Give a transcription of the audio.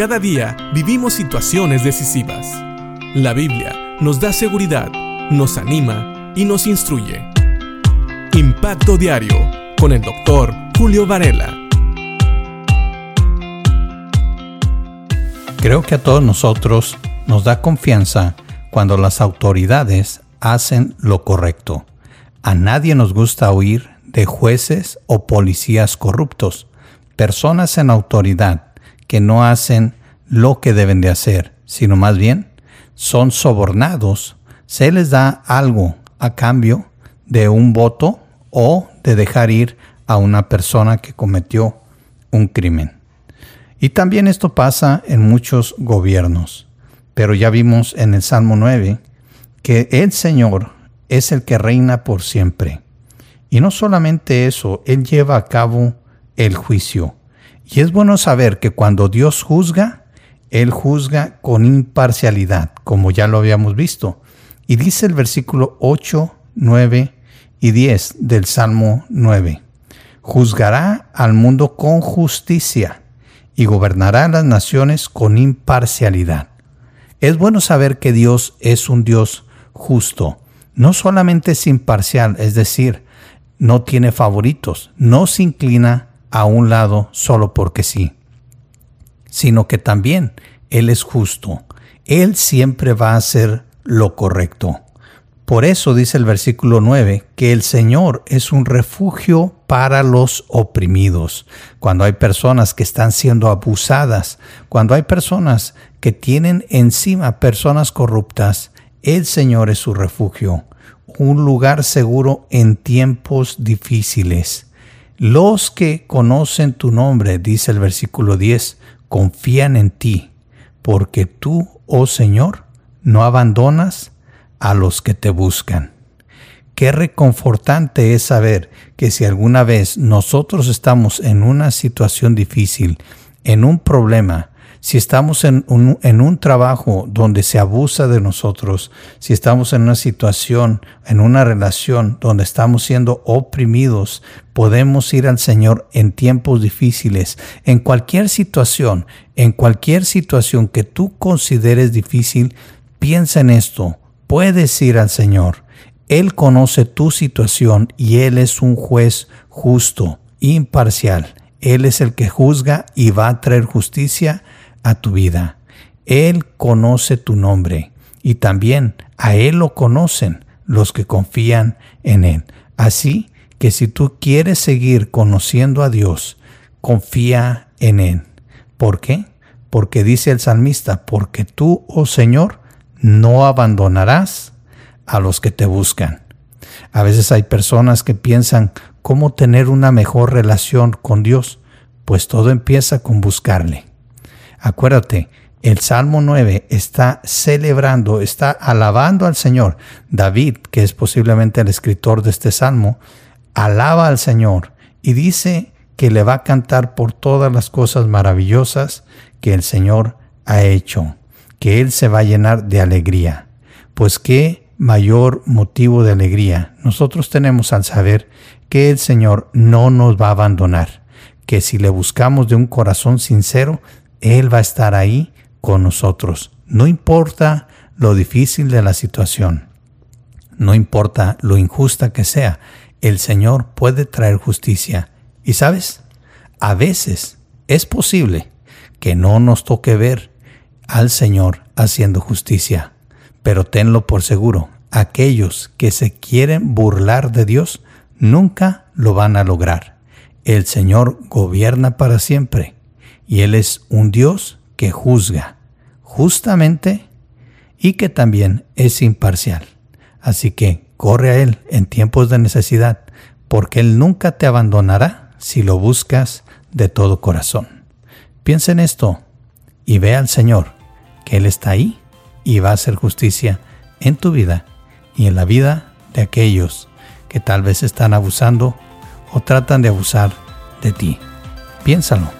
Cada día vivimos situaciones decisivas. La Biblia nos da seguridad, nos anima y nos instruye. Impacto Diario con el doctor Julio Varela. Creo que a todos nosotros nos da confianza cuando las autoridades hacen lo correcto. A nadie nos gusta oír de jueces o policías corruptos, personas en autoridad que no hacen lo que deben de hacer, sino más bien son sobornados, se les da algo a cambio de un voto o de dejar ir a una persona que cometió un crimen. Y también esto pasa en muchos gobiernos. Pero ya vimos en el Salmo 9 que el Señor es el que reina por siempre. Y no solamente eso, Él lleva a cabo el juicio. Y es bueno saber que cuando Dios juzga, Él juzga con imparcialidad, como ya lo habíamos visto. Y dice el versículo 8, 9 y 10 del Salmo 9. Juzgará al mundo con justicia y gobernará las naciones con imparcialidad. Es bueno saber que Dios es un Dios justo. No solamente es imparcial, es decir, no tiene favoritos, no se inclina a un lado solo porque sí, sino que también Él es justo. Él siempre va a hacer lo correcto. Por eso dice el versículo 9 que el Señor es un refugio para los oprimidos. Cuando hay personas que están siendo abusadas, cuando hay personas que tienen encima personas corruptas, el Señor es su refugio un lugar seguro en tiempos difíciles. Los que conocen tu nombre, dice el versículo 10, confían en ti, porque tú, oh Señor, no abandonas a los que te buscan. Qué reconfortante es saber que si alguna vez nosotros estamos en una situación difícil, en un problema, si estamos en un, trabajo donde se abusa de nosotros, si estamos en una situación, en una relación donde estamos siendo oprimidos, podemos ir al Señor en tiempos difíciles, en cualquier situación, en cualquier situación que tú consideres difícil, piensa en esto, puedes ir al Señor. Él conoce tu situación y Él es un juez justo, imparcial. Él es el que juzga y va a traer justicia a tu vida. Él conoce tu nombre y también a Él lo conocen los que confían en Él. Así que si tú quieres seguir conociendo a Dios, confía en Él. ¿Por qué? Porque dice el salmista, porque tú, oh Señor, no abandonarás a los que te buscan. A veces hay personas que piensan cómo tener una mejor relación con Dios, pues todo empieza con buscarle. Acuérdate, el Salmo 9 está celebrando, está alabando al Señor. David, que es posiblemente el escritor de este Salmo, alaba al Señor y dice que le va a cantar por todas las cosas maravillosas que el Señor ha hecho, que Él se va a llenar de alegría. Pues qué mayor motivo de alegría nosotros tenemos al saber que el Señor no nos va a abandonar, que si le buscamos de un corazón sincero, él va a estar ahí con nosotros. No importa lo difícil de la situación, no importa lo injusta que sea, el Señor puede traer justicia. Y sabes, a veces es posible que no nos toque ver al Señor haciendo justicia, pero tenlo por seguro, aquellos que se quieren burlar de Dios nunca lo van a lograr. El Señor gobierna para siempre y Él es un Dios que juzga justamente y que también es imparcial. Así que corre a Él en tiempos de necesidad, porque Él nunca te abandonará si lo buscas de todo corazón. Piensa en esto y ve al Señor, que Él está ahí y va a hacer justicia en tu vida y en la vida de aquellos que tal vez están abusando o tratan de abusar de ti. Piénsalo